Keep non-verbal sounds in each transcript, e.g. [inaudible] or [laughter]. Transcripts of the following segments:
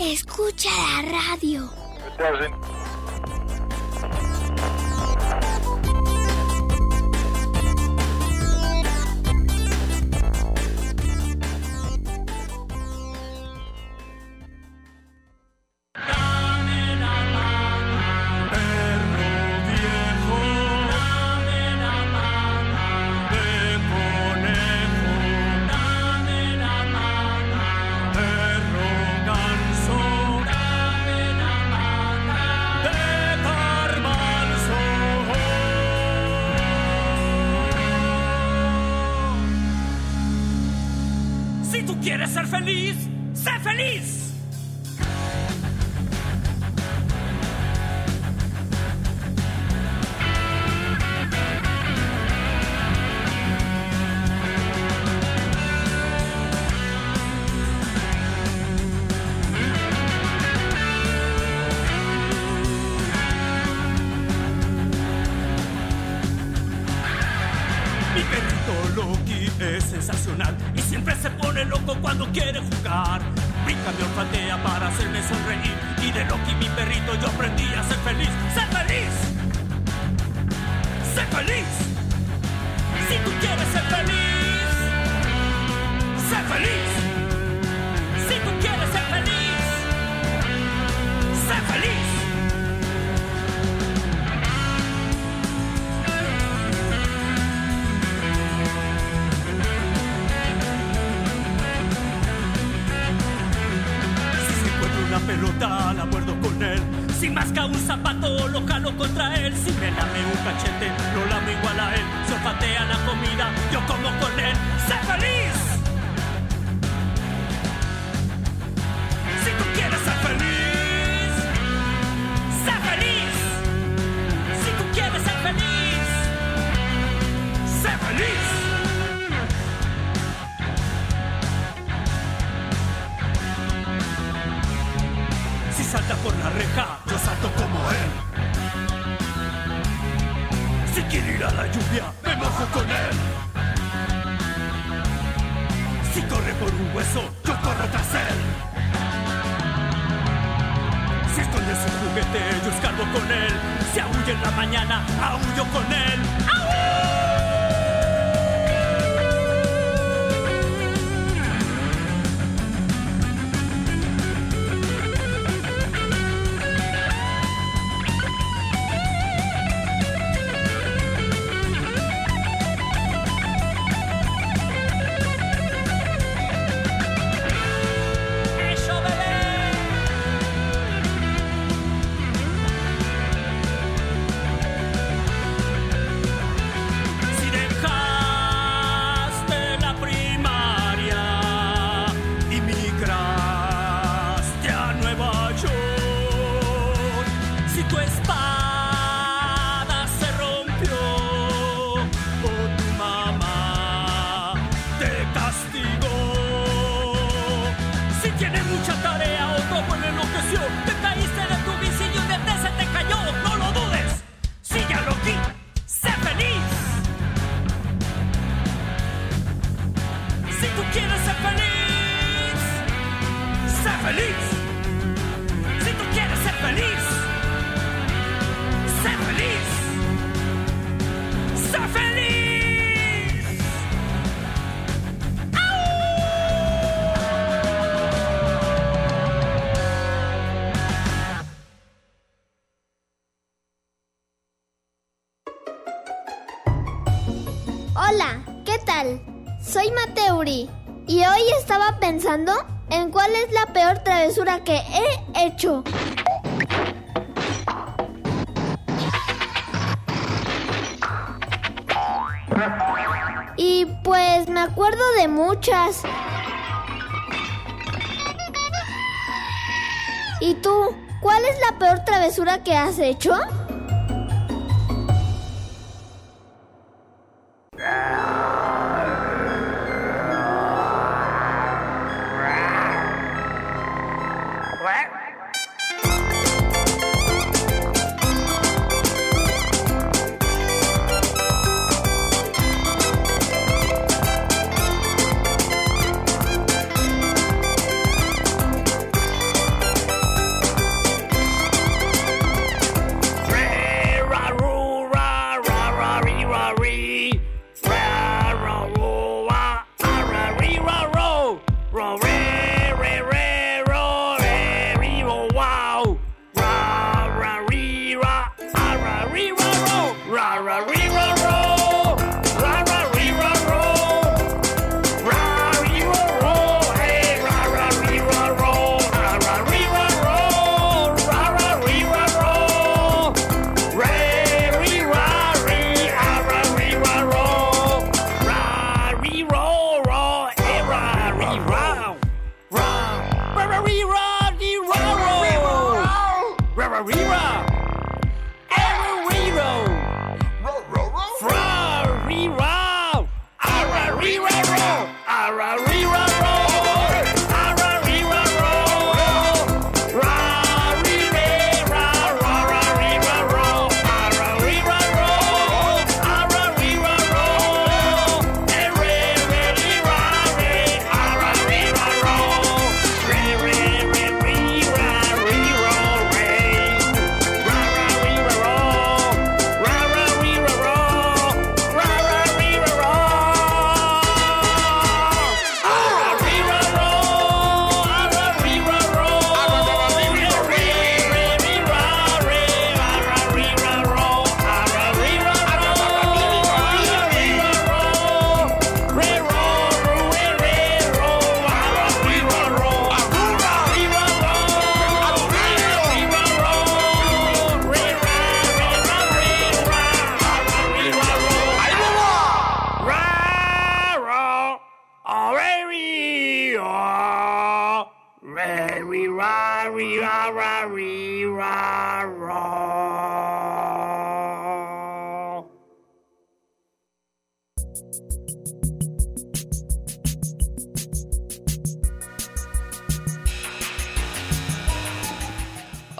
Escucha la radio. y siempre se pone loco cuando quiere jugar. Brinca me olfatea para hacerme sonreír y de Loki mi perrito yo aprendí a ser feliz. ¡Ser feliz! ¡Ser feliz! Si tú quieres ser feliz, ¡ser feliz! que he hecho. Y pues me acuerdo de muchas. ¿Y tú? ¿Cuál es la peor travesura que has hecho?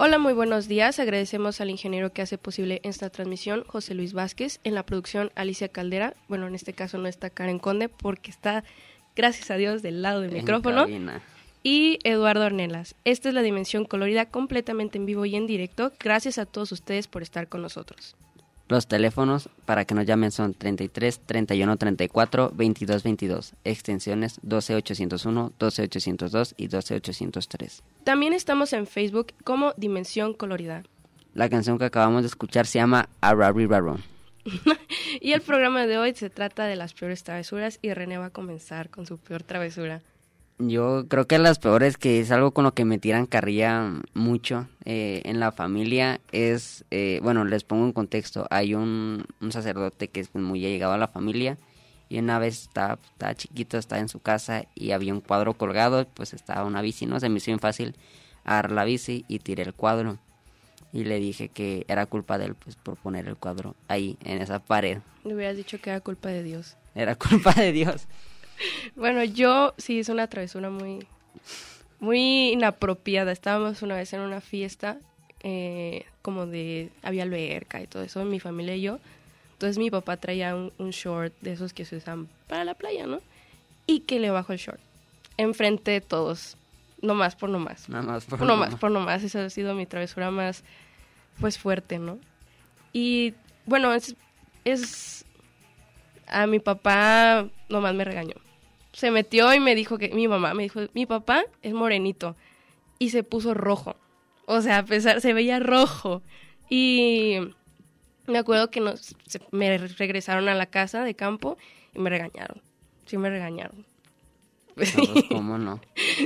Hola, muy buenos días. Agradecemos al ingeniero que hace posible esta transmisión, José Luis Vázquez. En la producción, Alicia Caldera. Bueno, en este caso no está Karen Conde porque está, gracias a Dios, del lado del micrófono. Y Eduardo Ornelas. Esta es la dimensión colorida completamente en vivo y en directo. Gracias a todos ustedes por estar con nosotros. Los teléfonos para que nos llamen son 33 31 34 22 22, extensiones 12 801, 12 802 y 12 803. También estamos en Facebook como Dimensión Colorida. La canción que acabamos de escuchar se llama Arariraron. [laughs] y el programa de hoy se trata de las peores travesuras y René va a comenzar con su peor travesura. Yo creo que las peores, que es algo con lo que me tiran carrilla mucho eh, en la familia, es, eh, bueno, les pongo un contexto. Hay un, un sacerdote que es muy llegado a la familia y una vez estaba, estaba chiquito, estaba en su casa y había un cuadro colgado, pues estaba una bici, ¿no? Se me hizo bien fácil agarrar la bici y tiré el cuadro. Y le dije que era culpa de él, pues, por poner el cuadro ahí, en esa pared. Le hubieras dicho que era culpa de Dios. Era culpa de Dios. Bueno, yo sí es una travesura muy, muy inapropiada. Estábamos una vez en una fiesta, eh, como de, había alberca y todo eso, mi familia y yo. Entonces mi papá traía un, short de esos que se usan para la playa, ¿no? Y que le bajó el short. Enfrente de todos. No más por no más. Nada más por, no más. Por no más. Esa ha sido mi travesura más, pues, fuerte, ¿no? Y, bueno, es, es... A mi papá nomás me regañó se metió y me dijo que mi mamá me dijo, mi papá es morenito y se puso rojo. O sea, a pesar, se veía rojo. Y me acuerdo que nos, me regresaron a la casa de campo y me regañaron. Sí, me regañaron. [laughs] ¿Cómo no?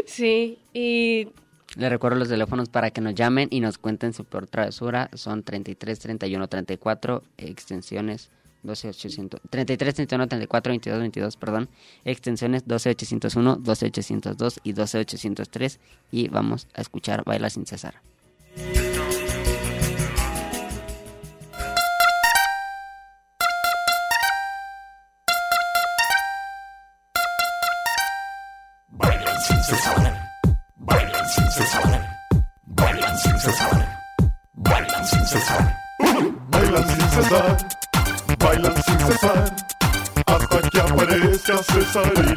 Sí, y... Le recuerdo los teléfonos para que nos llamen y nos cuenten su peor travesura. Son 33 31 34, extensiones 12800, 33 31 34 22 22, perdón, extensiones 12801, 12802 y 12803 y vamos a escuchar Baila sin cesar. Bailan sin cesar, bailan sin cesar, bailan sin cesar, bailan sin cesar, bailan sin cesar, aparezca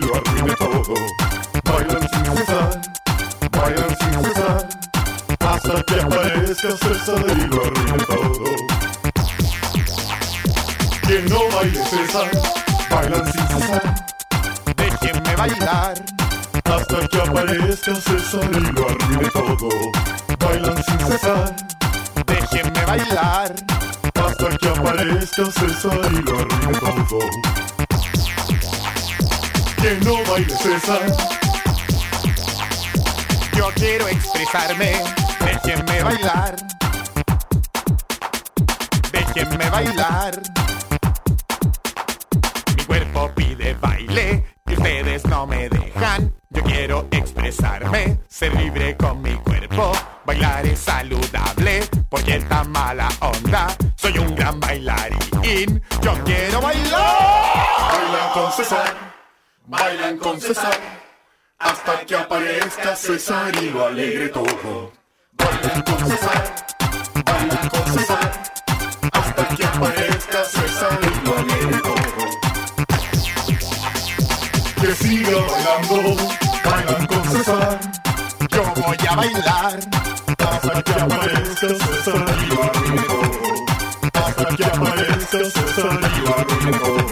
César y lo alegre todo. Bailan con César, bailan con César. Hasta que aparezca César y lo alegre todo que siga bailando, bailan con César. Yo voy a bailar hasta que aparezca César y lo arruine todo. Hasta que aparezca César y lo arruine todo.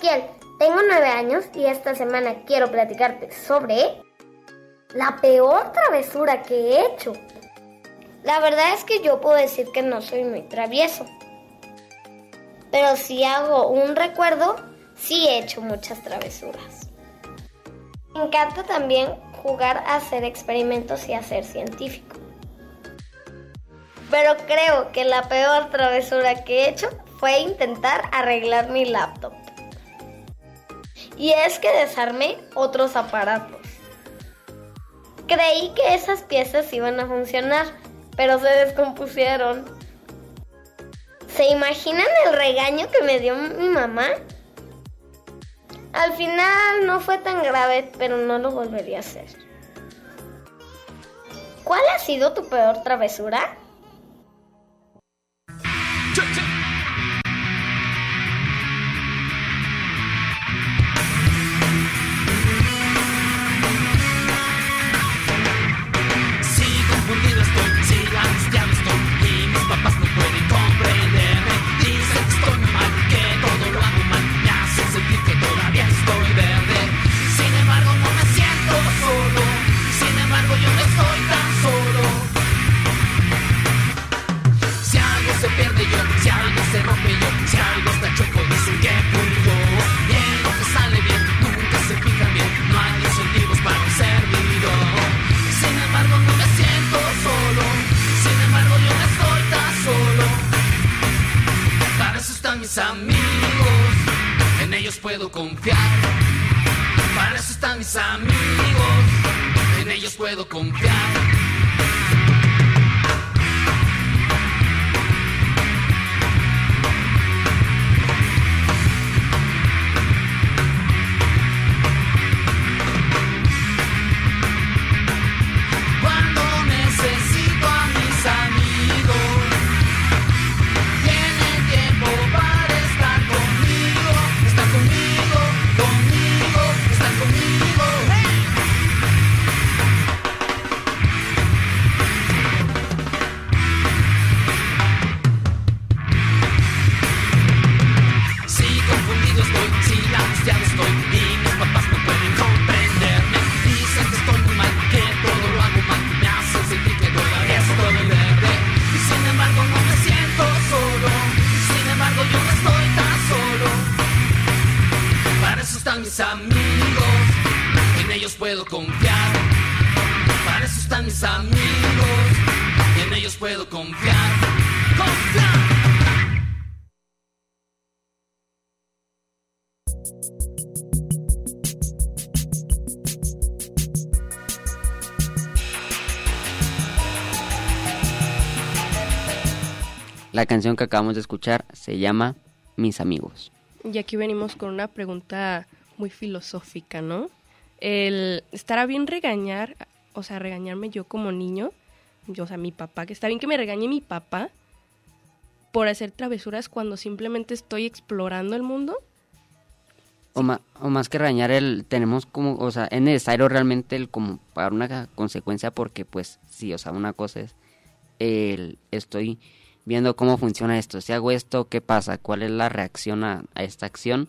Tengo nueve años y esta semana quiero platicarte sobre la peor travesura que he hecho. La verdad es que yo puedo decir que no soy muy travieso. Pero si hago un recuerdo, sí he hecho muchas travesuras. Me encanta también jugar a hacer experimentos y a ser científico. Pero creo que la peor travesura que he hecho fue intentar arreglar mi laptop. Y es que desarmé otros aparatos. Creí que esas piezas iban a funcionar, pero se descompusieron. ¿Se imaginan el regaño que me dio mi mamá? Al final no fue tan grave, pero no lo volvería a hacer. ¿Cuál ha sido tu peor travesura? Algo está chueco dicen que fui yo Y en lo que sale bien, nunca se fijan bien. No hay incentivos para un servidor sin embargo no me siento solo. Sin embargo yo no estoy tan solo. Para eso están mis amigos En ellos puedo confiar. Para eso están mis amigos En ellos puedo confiar canción que acabamos de escuchar se llama Mis amigos. Y aquí venimos con una pregunta muy filosófica, ¿no? El estará bien regañar, o sea, regañarme yo como niño, yo, o sea, mi papá, que está bien que me regañe mi papá por hacer travesuras cuando simplemente estoy explorando el mundo. O, ma- o más que regañar, el, tenemos como, o sea, es necesario realmente el como pagar una consecuencia porque pues sí, o sea, una cosa es el estoy viendo cómo funciona esto, si hago esto, ¿qué pasa? ¿Cuál es la reacción a, esta acción?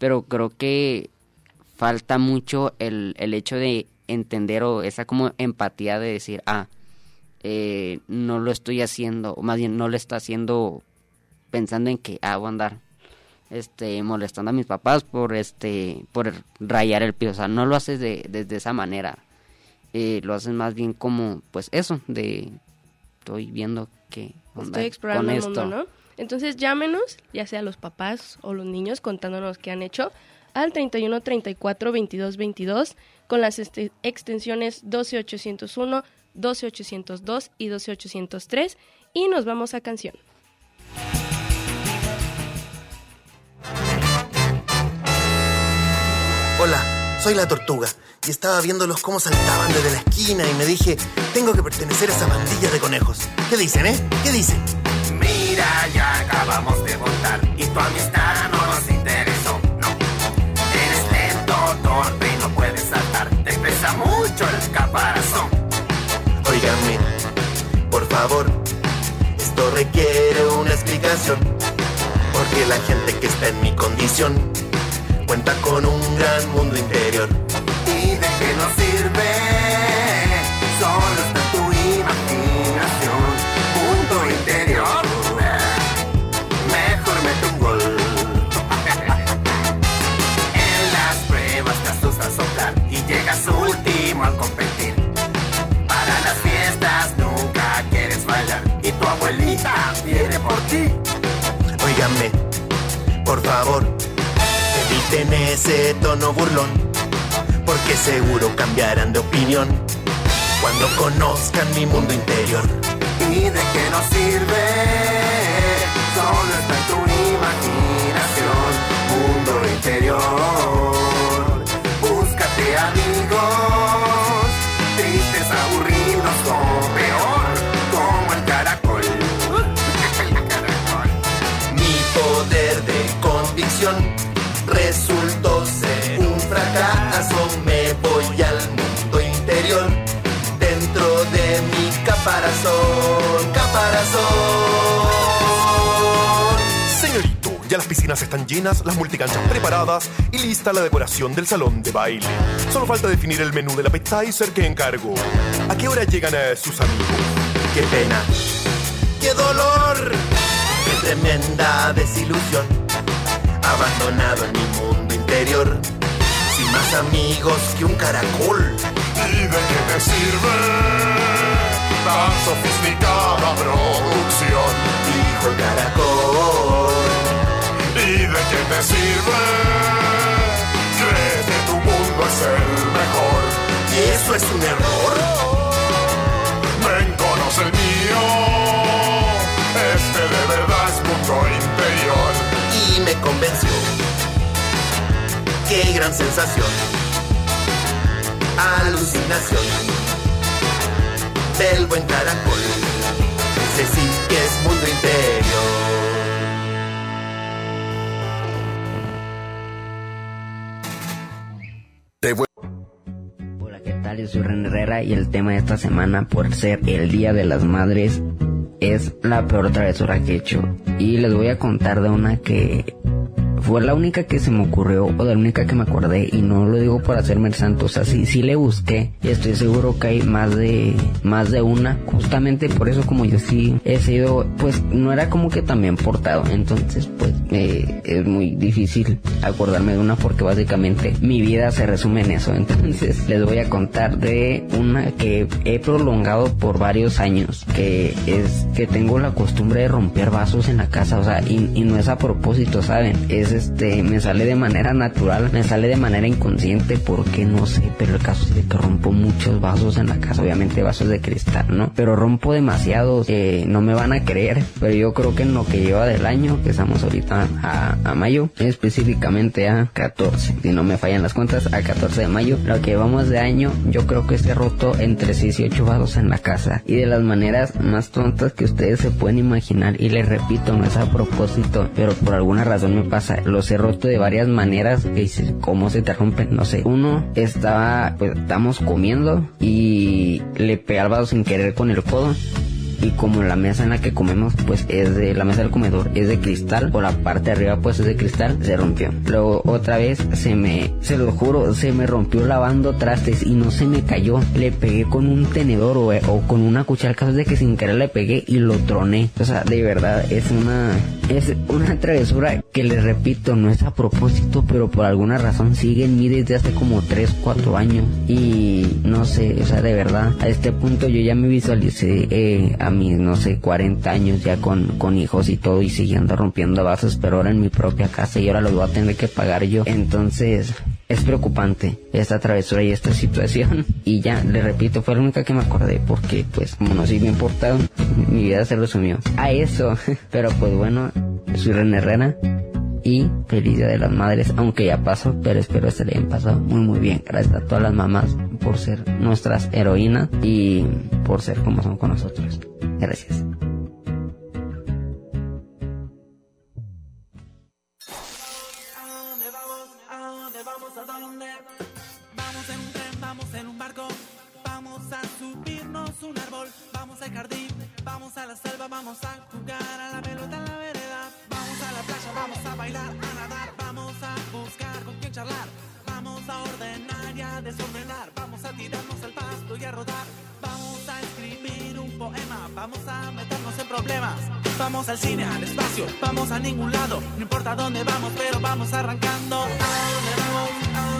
Pero creo que falta mucho el, el hecho de entender o esa como empatía de decir, ah, eh, no lo estoy haciendo, o más bien no lo está haciendo pensando en que, ah, andar este molestando a mis papás por este por rayar el piso o sea no lo haces de, de esa manera eh, lo haces más bien como pues eso de estoy viendo que Estoy explorando con el esto mundo, ¿no? Entonces llámenos, ya sea los papás o los niños, contándonos qué han hecho al 31 34 22 22 con las este- extensiones 12801, 12802 y 12803 y nos vamos a canción. Hola, soy la tortuga y estaba viéndolos cómo saltaban desde la esquina y me dije, tengo que pertenecer a esa bandilla de conejos. ¿Qué dicen, eh? ¿Qué dicen? Mira, ya acabamos de votar y tu amistad no nos interesó. No, eres lento, torpe y no puedes saltar. Te pesa mucho el caparazón. Óigame, por favor, esto requiere una explicación. Porque la gente que está en mi condición cuenta con un gran mundo interior. ¿Y de qué nos sirve? Ese tono burlón, porque seguro cambiarán de opinión cuando conozcan mi mundo interior. ¿Y de qué nos sirve? Solo piscinas están llenas, las multicanchas preparadas y lista la decoración del salón de baile. Solo falta definir el menú del appetizer que encargo. ¿A qué hora llegan a sus amigos? Qué pena, qué dolor, qué tremenda desilusión. Abandonado en mi mundo interior, sin más amigos que un caracol. ¿Y de qué te sirve tan sofisticada producción? Es un error? Ven, conoce el mío. Este de verdad es mundo interior. Y me convenció. Qué gran sensación. Alucinación. Del buen caracol. Ese sí que es mundo interior. Soy Ren Herrera y el tema de esta semana, por ser el Día de las Madres, es la peor travesura que he hecho. Y les voy a contar de una que fue la única que se me ocurrió o la única que me acordé y no lo digo por hacerme el santo, o sea, sí, sí le busqué y estoy seguro que hay más de más de una, justamente por eso como yo sí he sido, pues no era como que también portado, entonces pues eh, es muy difícil acordarme de una porque básicamente mi vida se resume en eso. [laughs] Entonces les voy a contar de una que he prolongado por varios años, que es que tengo la costumbre de romper vasos en la casa, o sea, y no es a propósito, ¿saben? Es este, me sale de manera natural, me sale de manera inconsciente porque no sé, pero el caso es de que rompo muchos vasos en la casa, obviamente vasos de cristal, ¿no? Pero rompo demasiados, eh, no me van a creer, pero yo creo que en lo que lleva del año, que estamos ahorita a, mayo, específicamente a 14, si no me fallan las cuentas, a 14 de mayo, lo que llevamos de año, yo creo que esté roto entre 6 y 8 vasos en la casa, y de las maneras más tontas que ustedes se pueden imaginar, y les repito, no es a propósito, pero por alguna razón me pasa, los he roto de varias maneras, que ¿cómo se te rompen? No sé, uno estaba, pues estamos comiendo, y le pegué al vaso sin querer con el codo, y como la mesa en la que comemos pues es de la mesa del comedor es de cristal o la parte de arriba pues es de cristal se rompió. Luego otra vez se me se lo juro se me rompió lavando trastes y no se me cayó. Le pegué con un tenedor o, con una cuchara caso de que sin querer le pegué y lo troné. O sea de verdad es una es una travesura que les repito no es a propósito pero por alguna razón sigue en mí desde hace como 3 4 años. Y no sé o sea de verdad a este punto yo ya me visualicé eh, a mis, no sé, 40 años ya con, con hijos y todo y siguiendo rompiendo vasos, pero ahora en mi propia casa y ahora lo voy a tener que pagar yo. Entonces, es preocupante esta travesura y esta situación. [laughs] Y ya, le repito, fue la única que me acordé porque, pues, como no soy bien portado, mi vida se resumió a eso. [laughs] Pero pues bueno, soy René Herrera y feliz día de las madres, aunque ya pasó, pero espero que se le hayan pasado muy muy bien. Gracias a todas las mamás por ser nuestras heroínas y por ser como son con nosotros. Gracias. Vamos a la selva, vamos a vamos al cine, al espacio, vamos a ningún lado, no importa dónde vamos, pero vamos arrancando, a dónde vamos, a dónde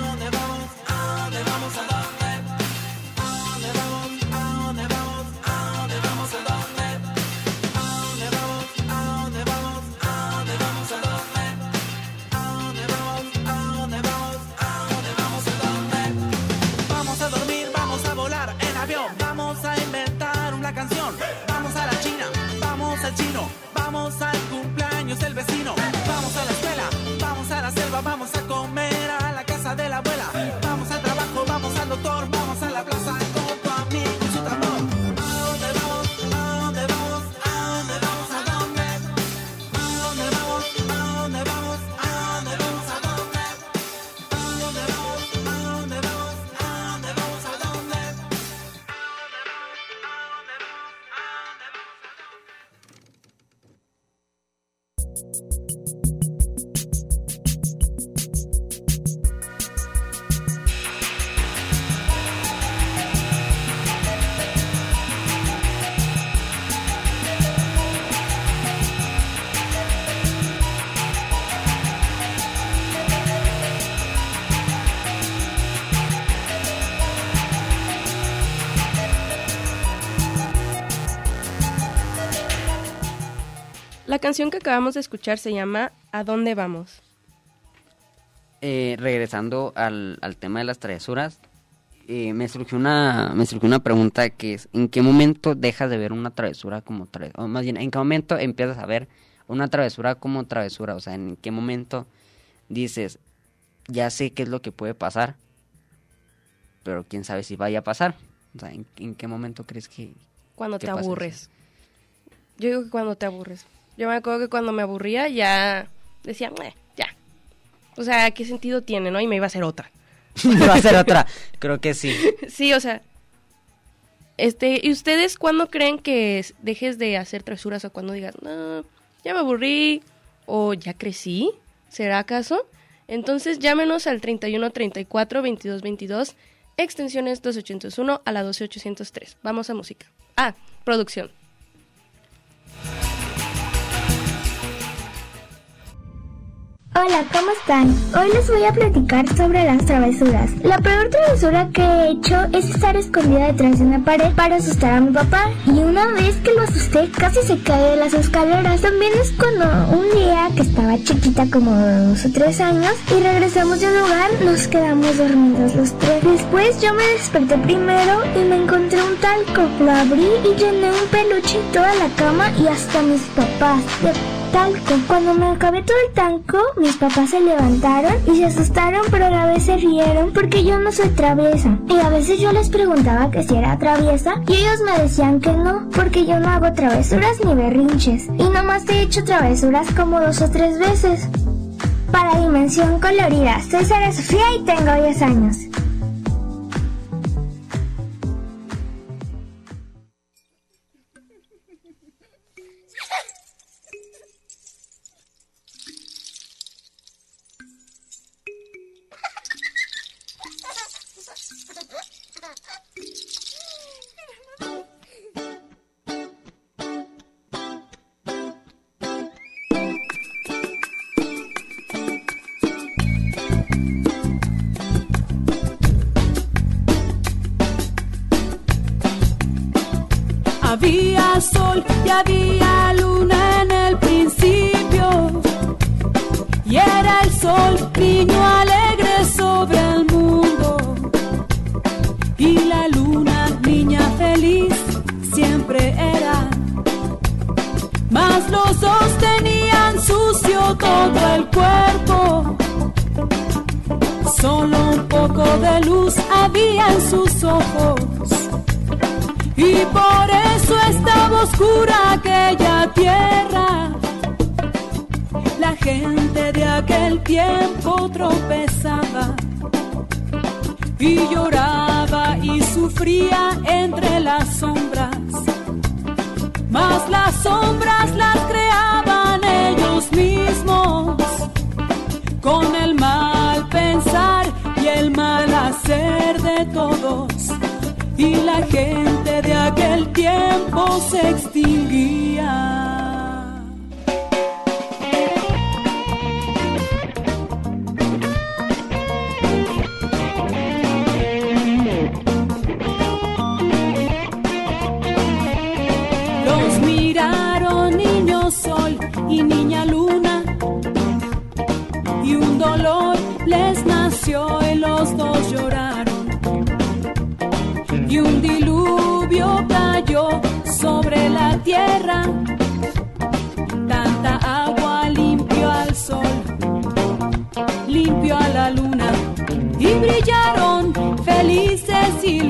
acabamos de escuchar se llama ¿A dónde vamos? Eh, regresando al, al tema de las travesuras, eh, me surgió una me surgió una pregunta que es ¿en qué momento dejas de ver una travesura como travesura? O más bien, ¿en qué momento empiezas a ver una travesura como travesura? O sea, ¿en qué momento dices, ya sé qué es lo que puede pasar, pero quién sabe si vaya a pasar? O sea, ¿en, en qué momento crees que... Cuando que te eso? aburres. Yo digo que cuando te aburres. Yo me acuerdo que cuando me aburría ya decía, "Meh, ya. O sea, ¿qué sentido tiene, no? Y me iba a hacer otra. [laughs] Va a ser otra. Creo que sí. [laughs] Sí, o sea. Este, ¿y ustedes cuándo creen que es- dejes de hacer travesuras o cuando digas, no, ya me aburrí o ya crecí? ¿Será acaso? Entonces llámenos al 31 34 22 22, extensiones 2801 a la 12803. Vamos a música. Ah, producción. Hola, ¿cómo están? Hoy les voy a platicar sobre las travesuras. La peor travesura que he hecho es estar escondida detrás de una pared para asustar a mi papá. Y una vez que lo asusté, casi se cae de las escaleras. También es cuando un día que estaba chiquita, como dos o tres años, y regresamos de un lugar, nos quedamos dormidos los tres. Después yo me desperté primero y me encontré un talco. Lo abrí y llené un peluche en toda la cama y hasta mis papás. De talco. Cuando me acabé todo el talco, mis papás se levantaron y se asustaron, pero a la vez se rieron porque yo no soy traviesa. Y a veces yo les preguntaba que si era traviesa y ellos me decían que no, porque yo no hago travesuras ni berrinches. Y nomás he hecho travesuras como dos o tres veces. Para Dimensión Colorida, soy Sara Sofía y tengo 10 años. Tierra. Tanta agua limpió al sol, limpió a la luna y brillaron felices y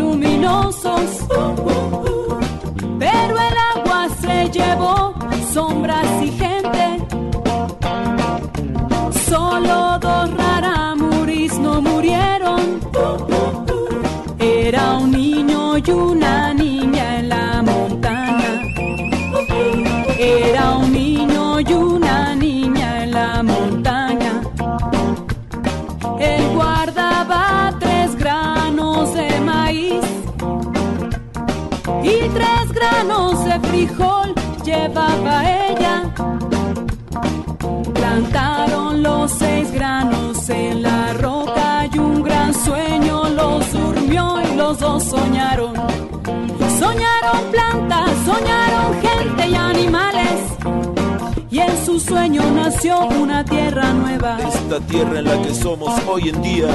llevaba ella. Plantaron los seis granos en la roca y un gran sueño los durmió y los dos soñaron. Soñaron plantas, soñaron gente y animales. Y en su sueño nació una tierra nueva. Esta tierra en la que somos hoy en día.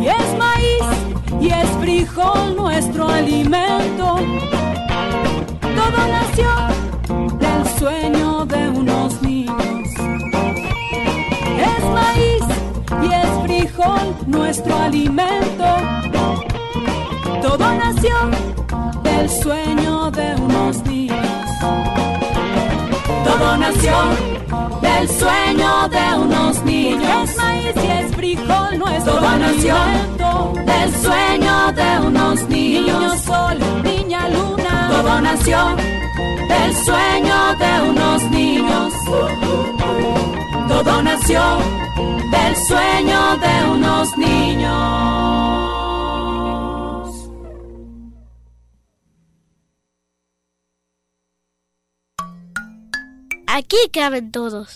Y es maíz y es frijol nuestro alimento. Todo nació sueño de unos niños. Es maíz y es frijol nuestro alimento. Todo nació del sueño de unos niños. Todo nació del sueño de unos niños. Es maíz y es frijol nuestro Todo nació del sueño de unos niños. Niño sol, niña luna. Todo nació del sueño de unos niños. Todo nació del sueño de unos niños. Aquí caben todos.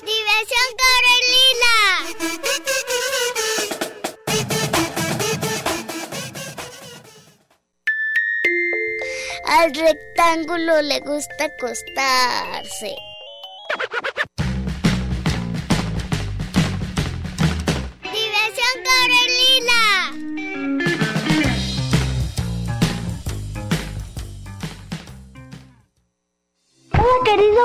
Diversión Carolina. Al rectángulo le gusta acostarse.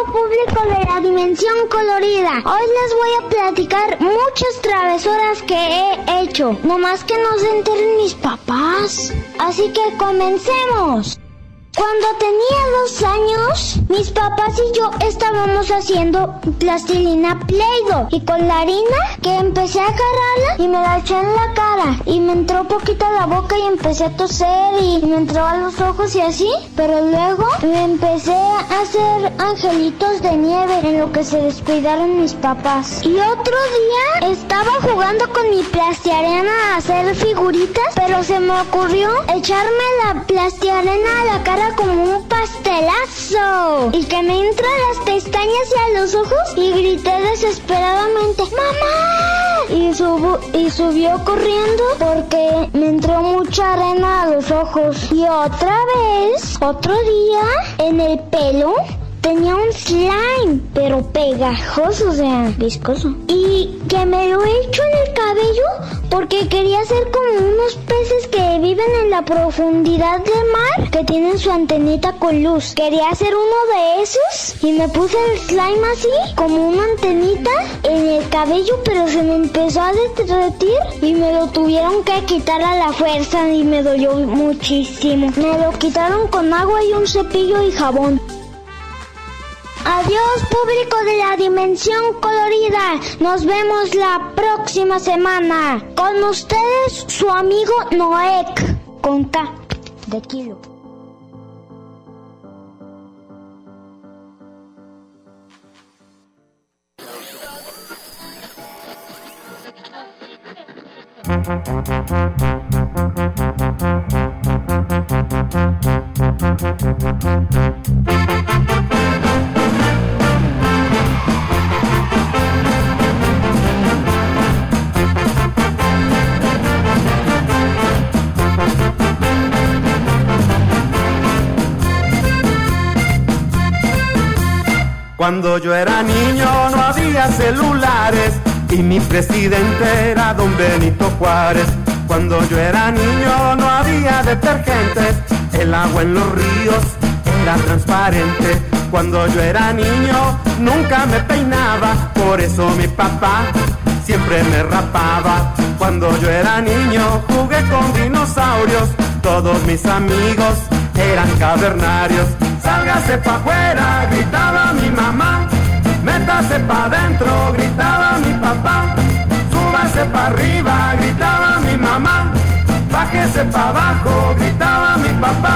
Público de la dimensión colorida, hoy les voy a platicar muchas travesuras que he hecho, no más que no se enteren mis papás. Así que comencemos. Cuando tenía dos años, mis papás y yo estábamos haciendo plastilina Play-Doh. Y con la harina que empecé a agarrarla y me la eché en la cara. Y me entró poquito a la boca y empecé a toser y me entró a los ojos y así, pero luego me empecé a hacer angelitos de nieve en lo que se descuidaron mis papás. Y otro día estaba jugando con mi plastiarena a hacer figuritas, pero se me ocurrió echarme la plastiarena a la cara como un pastelazo y que me entra a las pestañas y a los ojos y grité desesperadamente ¡Mamá! Y, subo, y subió corriendo porque me entró mucha arena a los ojos. Y otra vez, otro día, en el pelo, tenía un slime, pero pegajoso, o sea, viscoso. Y que me lo he hecho en el cabello porque quería ser como unos peces que viven en la profundidad del mar, que tienen su antenita con luz. Quería ser uno de esos y me puse el slime así, como una antenita en el cabello, pero se me empezó a derretir y me lo tuvieron que quitar a la fuerza y me dolió muchísimo. Me lo quitaron con agua y un cepillo y jabón. Adiós público de la dimensión colorida. Nos vemos la próxima semana. Con ustedes su amigo Noek. Con de kilo. [laughs] Cuando yo era niño no había celulares y mi presidente era don Benito Juárez. Cuando yo era niño no había detergentes, el agua en los ríos era transparente. Cuando yo era niño nunca me peinaba, por eso mi papá siempre me rapaba. Cuando yo era niño jugué con dinosaurios, todos mis amigos eran cavernarios. Sálgase pa' afuera, gritaba mi mamá. Métase pa' adentro, gritaba mi papá. Súbase pa' arriba, gritaba mi mamá. Bájese pa' abajo, gritaba mi papá.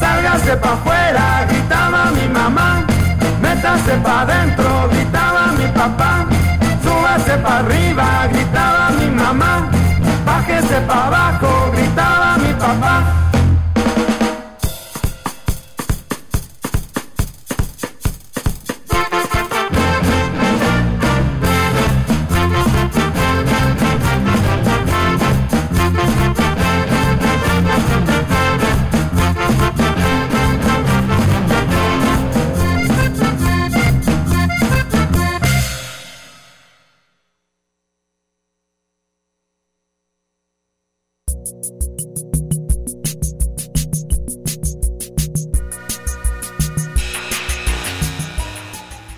Sálgase pa' afuera, gritaba mi mamá. Métase pa' adentro, gritaba mi papá. Súbase pa' arriba, gritaba mi mamá. Bájese pa' abajo,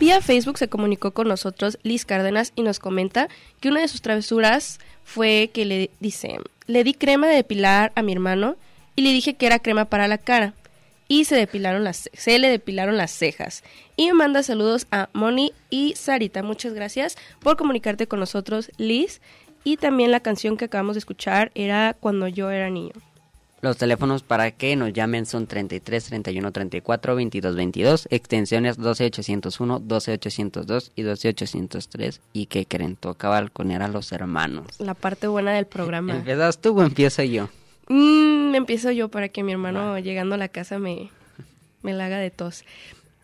Vía Facebook se comunicó con nosotros Liz Cárdenas y nos comenta que una de sus travesuras fue que le dice, le di crema de depilar a mi hermano y le dije que era crema para la cara y se depilaron las se le depilaron las cejas. Y me manda saludos a Moni y Sarita. Muchas gracias por comunicarte con nosotros, Liz. Y también la canción que acabamos de escuchar era Cuando yo era niño. Los teléfonos para que nos llamen son 33 31 34 22 22, extensiones 12801, 12802 y 12803. ¿Y qué creen? Toca balconear a los hermanos. La parte buena del programa. ¿Empiezas tú o empiezo yo? Mm, empiezo yo para que mi hermano llegando a la casa me, me la haga de tos.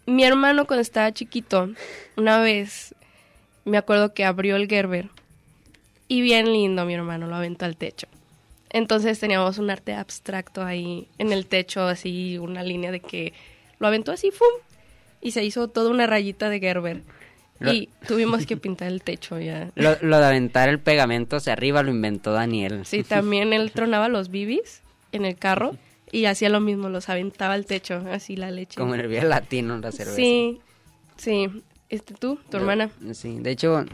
Mi hermano cuando estaba chiquito, una vez me acuerdo que abrió el Gerber y bien lindo mi hermano, lo aventó al techo. Entonces teníamos un arte abstracto ahí en el techo, así una línea de que lo aventó así, ¡fum! Y se hizo toda una rayita de Gerber. Lo- y tuvimos que pintar el techo ya. [laughs] Lo, lo de aventar el pegamento hacia arriba lo inventó Daniel. Sí, también él tronaba los bibis en el carro y hacía lo mismo, los aventaba al techo, así la leche. Como en el Vive Latino, la cerveza. Sí, sí. Este, tú, tu Yo- hermana. Sí, de hecho,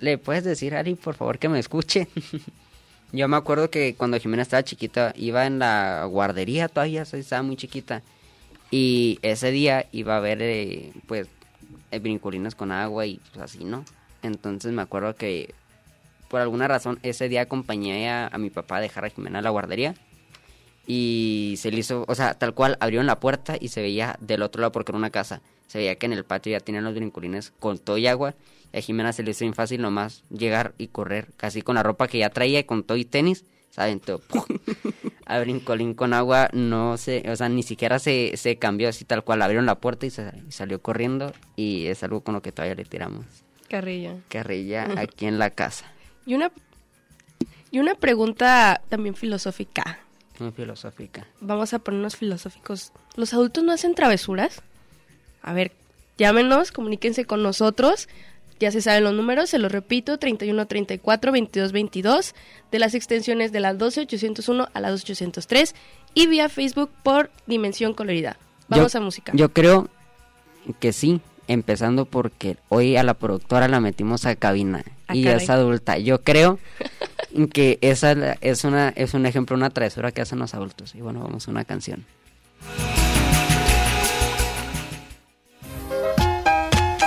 ¿le puedes decir a Ari, por favor, que me escuche? [laughs] Yo me acuerdo que cuando Jimena estaba chiquita, iba en la guardería todavía, estaba muy chiquita. Y ese día iba a ver, eh, pues, eh, brincolines con agua y pues así, ¿no? Entonces me acuerdo que, por alguna razón, ese día acompañé a, mi papá a dejar a Jimena a la guardería. Y se le hizo, o sea, tal cual, abrieron la puerta y se veía del otro lado porque era una casa. Se veía que en el patio ya tenían los brincolines con todo y agua. A Jimena se le hizo bien fácil nomás llegar y correr, casi con la ropa que ya traía y con todo y tenis. ¿Saben? Todo. [laughs] ¡pum! a brincolín con agua no se, o sea, ni siquiera se, se cambió así tal cual. Abrieron la puerta y, se, y salió corriendo. Y es algo con lo que todavía le tiramos Carrilla. carrilla aquí en la casa. Y una, y una pregunta también filosófica. Muy filosófica. Vamos a ponernos filosóficos. ¿Los adultos no hacen travesuras? A ver, llámenos, comuníquense con nosotros. Ya se saben los números, se los repito, 3134 2222 de las extensiones de la 12801 a la 12803 y vía Facebook por Dimensión Colorida. Vamos Yo- a música. Yo creo que sí, empezando porque hoy a la productora la metimos a cabina Ah, y caray. es adulta. Yo creo [laughs] que esa es una es un ejemplo, una travesura que hacen los adultos. Y bueno, vamos a una canción.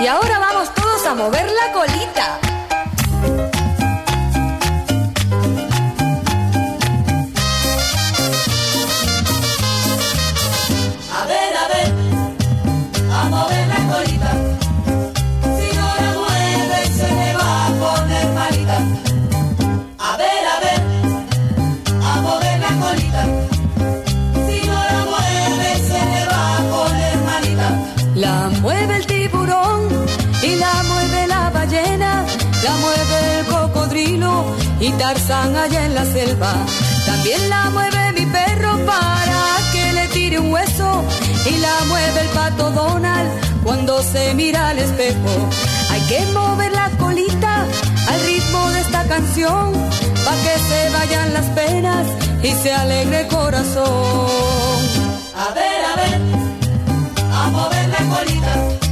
Y ahora vamos todos a mover la colita. Tarzán allá en la selva. También la mueve mi perro para que le tire un hueso y la mueve el pato Donald cuando se mira al espejo. Hay que mover la colita al ritmo de esta canción para que se vayan las penas y se alegre el corazón. A ver, a ver, a mover la colita.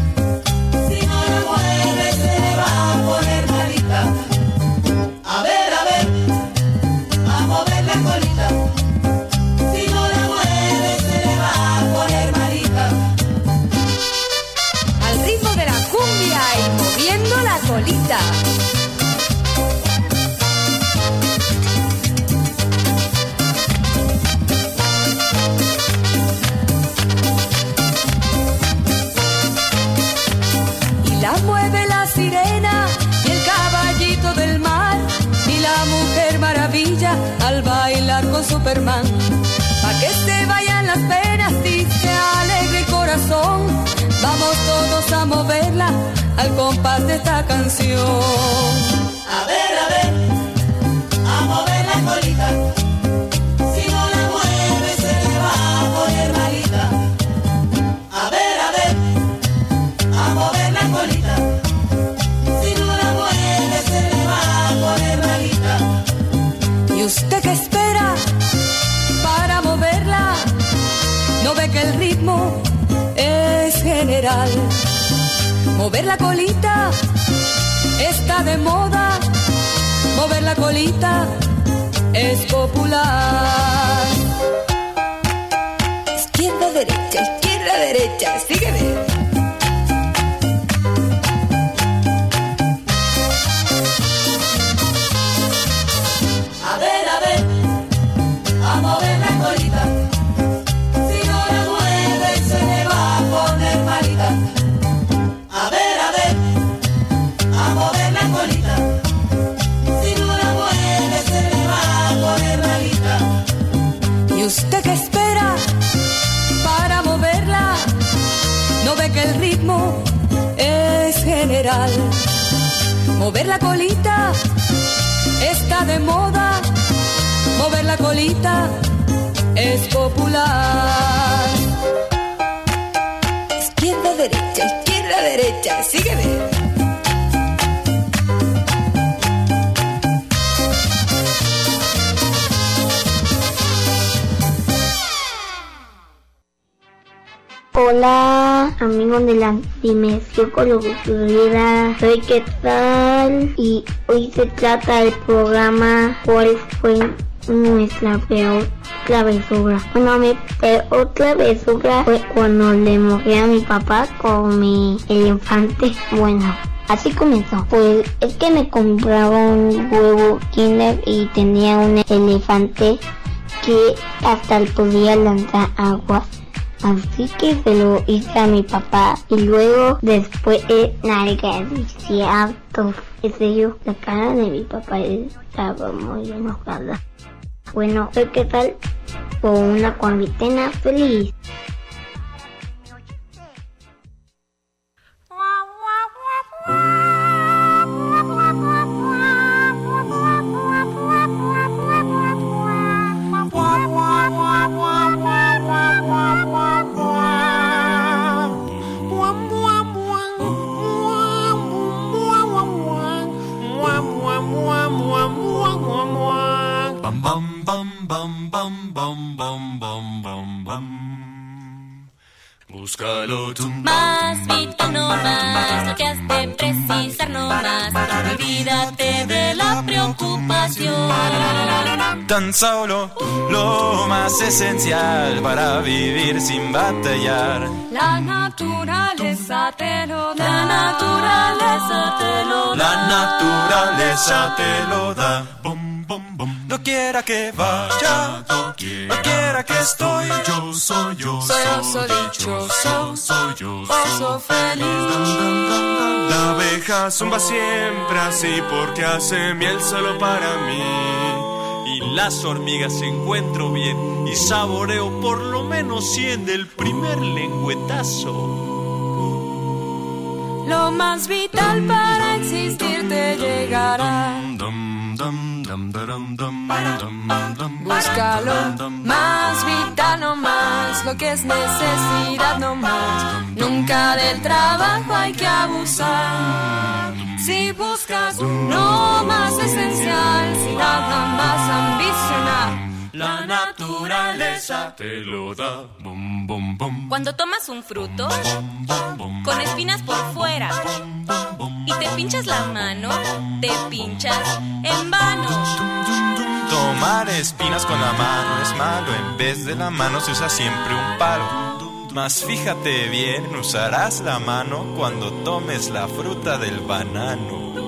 Superman. Pa' que se vayan las penas y se alegre el corazón. Vamos todos a moverla al compás de esta canción. A ver, Mover la colita está de moda. Mover la colita es popular. Izquierda, derecha, izquierda, derecha, sígueme. Mover la colita está de moda. Mover la colita es popular. Izquierda, derecha, izquierda, derecha, sígueme. Hola, amigos de la Dimensión Colorida, soy qué tal y hoy se trata del programa cuál fue nuestra peor travesura. Bueno, mi peor travesura fue cuando le mojé a mi papá con mi elefante. Bueno, Así comenzó. Pues es que me compraba un huevo Kinder y tenía un elefante que hasta podía lanzar agua. Así que se lo hice a mi papá y luego después nalgas cierto. En serio, la cara de mi papá estaba muy enojada. Bueno, ¿qué tal? Con una cuarentena feliz. Búscalo tú. Más vida no más, lo que has de precisar no más. Olvídate de la preocupación. Tan solo lo más esencial para vivir sin batallar. La naturaleza te lo da. La naturaleza te lo da. La naturaleza te lo da. No quiera que vaya, no quiera que estoy. Yo soy yo, Soy oso dichoso, soy yo, oso feliz. La abeja zumba siempre así porque hace miel solo para mí. Y las hormigas encuentro bien y saboreo por lo menos 100 del primer lengüetazo. Lo más vital para existir te llegará. Búscalo, más vital no más, lo que es necesidad no más. Nunca del trabajo hay que abusar. Si buscas lo más esencial, sin nada más ambicionar. La naturaleza te lo da. Cuando tomas un fruto con espinas por fuera y te pinchas la mano, te pinchas en vano. Tomar espinas con la mano es malo. En vez de la mano se usa siempre un palo. Mas fíjate bien, usarás la mano cuando tomes la fruta del banano.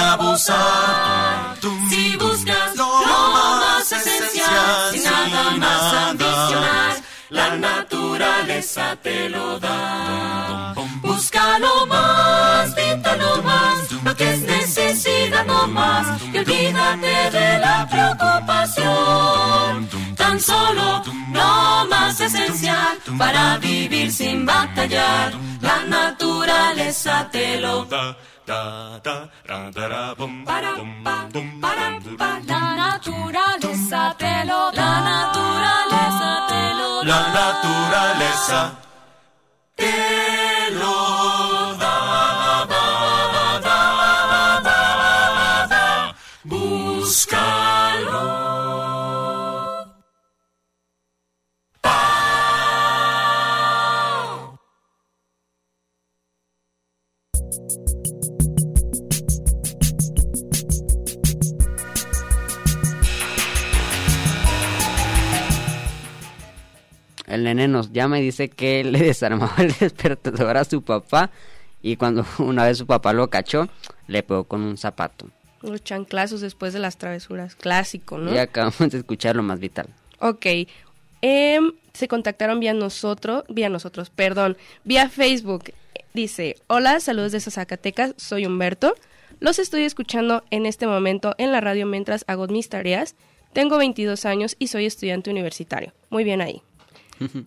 Abusar. Si buscas lo más esencial, sin nada más ambicionar, la naturaleza te lo da. Búscalo más, vital más, lo que es necesidad no más, y olvídate de la preocupación. Tan solo lo más esencial, para vivir sin batallar. La naturaleza te lo da. Da, da, ra, da, ra, bum, Para, bum, pa, bum, para, bum, pa, la naturaleza te lo da. La naturaleza te lo da. La naturaleza te El nene nos llama y dice que [laughs] le desarmaba el despertador a su papá y cuando [laughs] una vez su papá lo cachó, le pegó con un zapato. Los chanclazos después de las travesuras. Clásico, ¿no? Y acabamos de escuchar lo más vital. Ok. Em, se contactaron vía nosotros, vía nosotros, perdón, vía Facebook. Dice, hola, saludos desde Zacatecas, soy Humberto. Los estoy escuchando en este momento en la radio mientras hago mis tareas. Tengo 22 años y soy estudiante universitario. Muy bien ahí.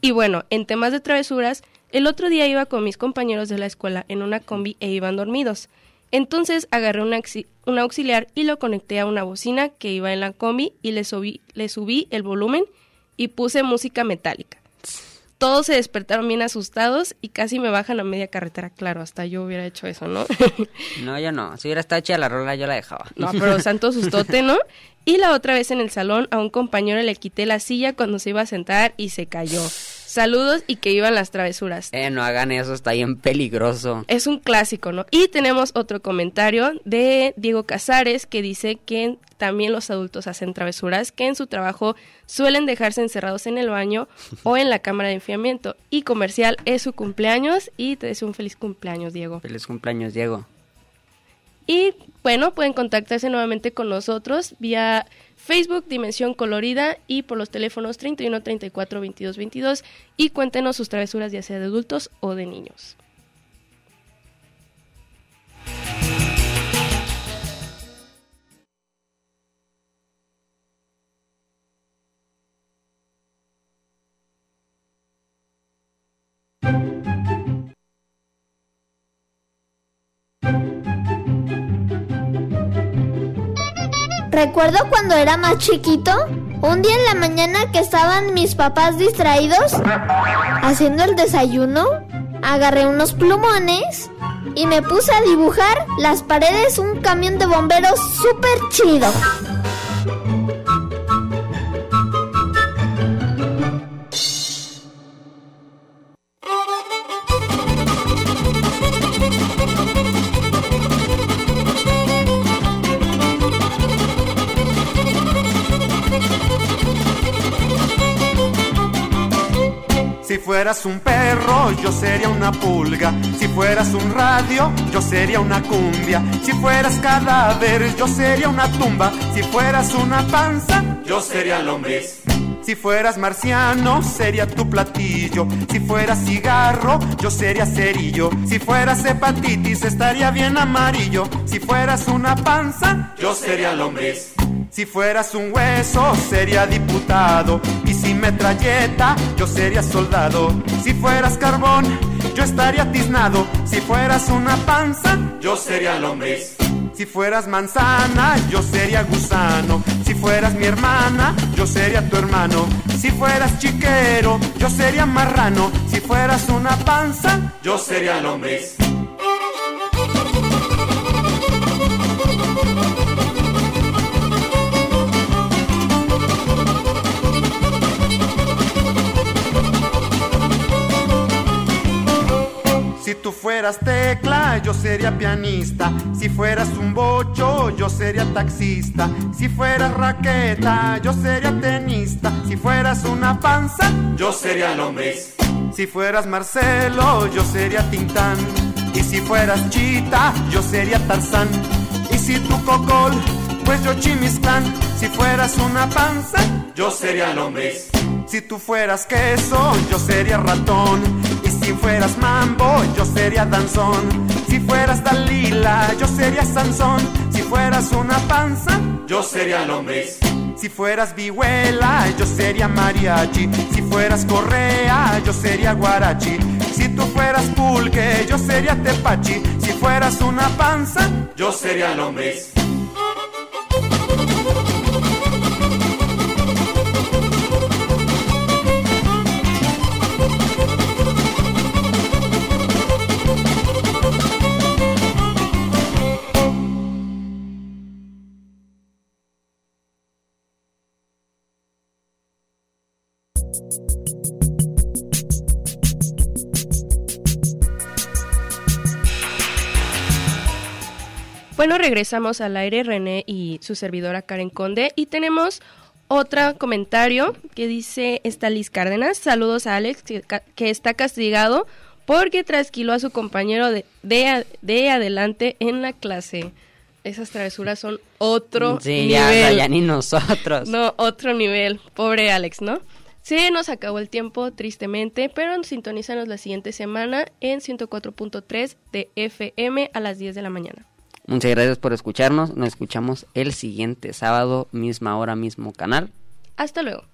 Y bueno, en temas de travesuras, el otro día iba con mis compañeros de la escuela en una combi e iban dormidos. Entonces agarré un, auxi- un auxiliar y lo conecté a una bocina que iba en la combi y le subí, le subí el volumen y puse música metálica. Todos se despertaron bien asustados y casi me bajan a media carretera. Claro, hasta yo hubiera hecho eso, ¿no? [laughs] No, yo no. Si hubiera estado hecha la rola, yo la dejaba. No, pero santo sustote, ¿no? [laughs] Y la otra vez en el salón a un compañero le quité la silla cuando se iba a sentar y se cayó. Saludos y que iban las travesuras. Eh, no hagan eso, está bien peligroso. Es un clásico, ¿no? Y tenemos otro comentario de Diego Casares que dice que también los adultos hacen travesuras, que en su trabajo suelen dejarse encerrados en el baño o en la cámara de enfriamiento. Y comercial es su cumpleaños y te deseo un feliz cumpleaños, Diego. Feliz cumpleaños, Diego. Y bueno, pueden contactarse nuevamente con nosotros vía Facebook Dimensión Colorida y por los teléfonos 31 34 22 22 y cuéntenos sus travesuras ya sea de adultos o de niños. Recuerdo cuando era más chiquito, un día en la mañana que estaban mis papás distraídos haciendo el desayuno, agarré unos plumones y me puse a dibujar las paredes un camión de bomberos súper chido. Fueras un perro, yo sería una pulga. Si fueras un radio, yo sería una cumbia. Si fueras cadáver, yo sería una tumba. Si fueras una panza, Yo sería lombriz. Si fueras marciano, sería tu platillo. Si fueras cigarro, yo sería cerillo. Si fueras hepatitis, estaría bien amarillo. Si fueras una panza, Yo sería lombriz. Si fueras un hueso, sería diputado. Y si metralleta, yo sería soldado. Si fueras carbón, yo estaría tiznado. Si fueras una panza, Yo sería lombriz. si fueras manzana, yo sería gusano. Si fueras mi hermana, yo sería tu hermano. Si fueras chiquero, yo sería marrano. Si fueras una panza, Yo sería lombriz. Tú fueras tecla, yo sería pianista. Si fueras un bocho, yo sería taxista. Si fueras raqueta, yo sería tenista. Si fueras una panza, Yo sería lombriz. si fueras Marcelo, yo sería Tintán. Y si fueras Chita, yo sería Tarzán. Y si tú Cocol, pues yo Chimiscán. Si fueras una panza, Yo sería lombriz. si tú fueras queso, yo sería ratón. Si fueras mambo, yo sería danzón. Si fueras Dalila, yo sería Sansón. Si fueras una panza, Yo sería lombriz. Si fueras vihuela, yo sería mariachi. Si fueras correa, yo sería guarachi. Si tú fueras pulque, yo sería tepachi. Si fueras una panza, yo sería lombriz. Bueno, regresamos al aire René y su servidora Karen Conde y tenemos otro comentario que dice Liz Cárdenas. Saludos a Alex que, está castigado porque trasquiló a su compañero de, de, a- de adelante en la clase. Esas travesuras son otro Sí, ya, nivel. o sea, ya ni nosotros. No, otro nivel. Pobre Alex, ¿no? Se nos acabó el tiempo, tristemente, pero sintonízanos la siguiente semana en 104.3 de FM a las 10 de la mañana. Muchas gracias por escucharnos. Nos escuchamos el siguiente sábado, misma hora, mismo canal. Hasta luego.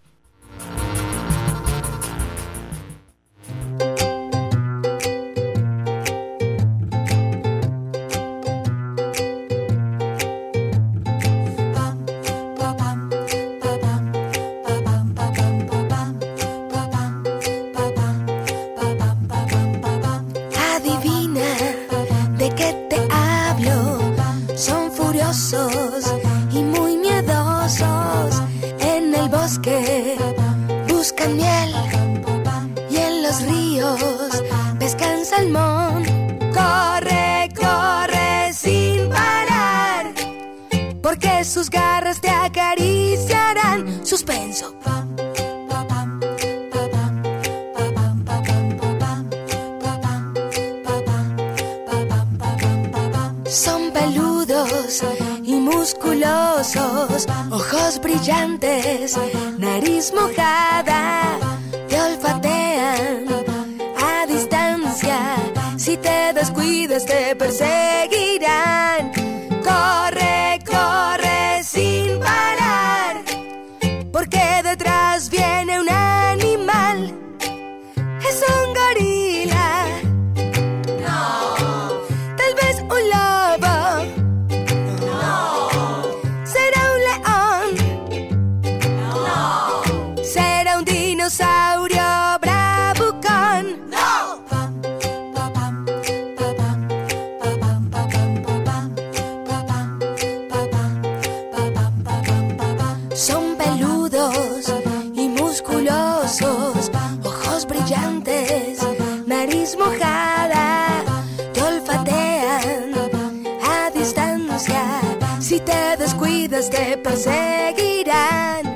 Te perseguirán.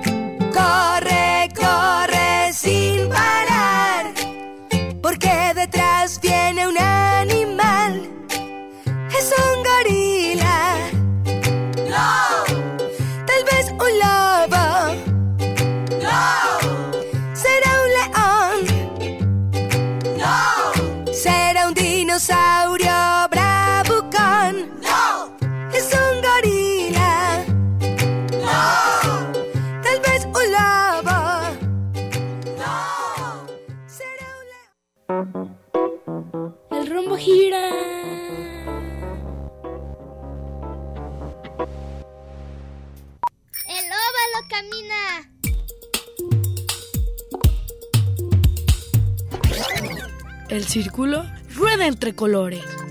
Colores.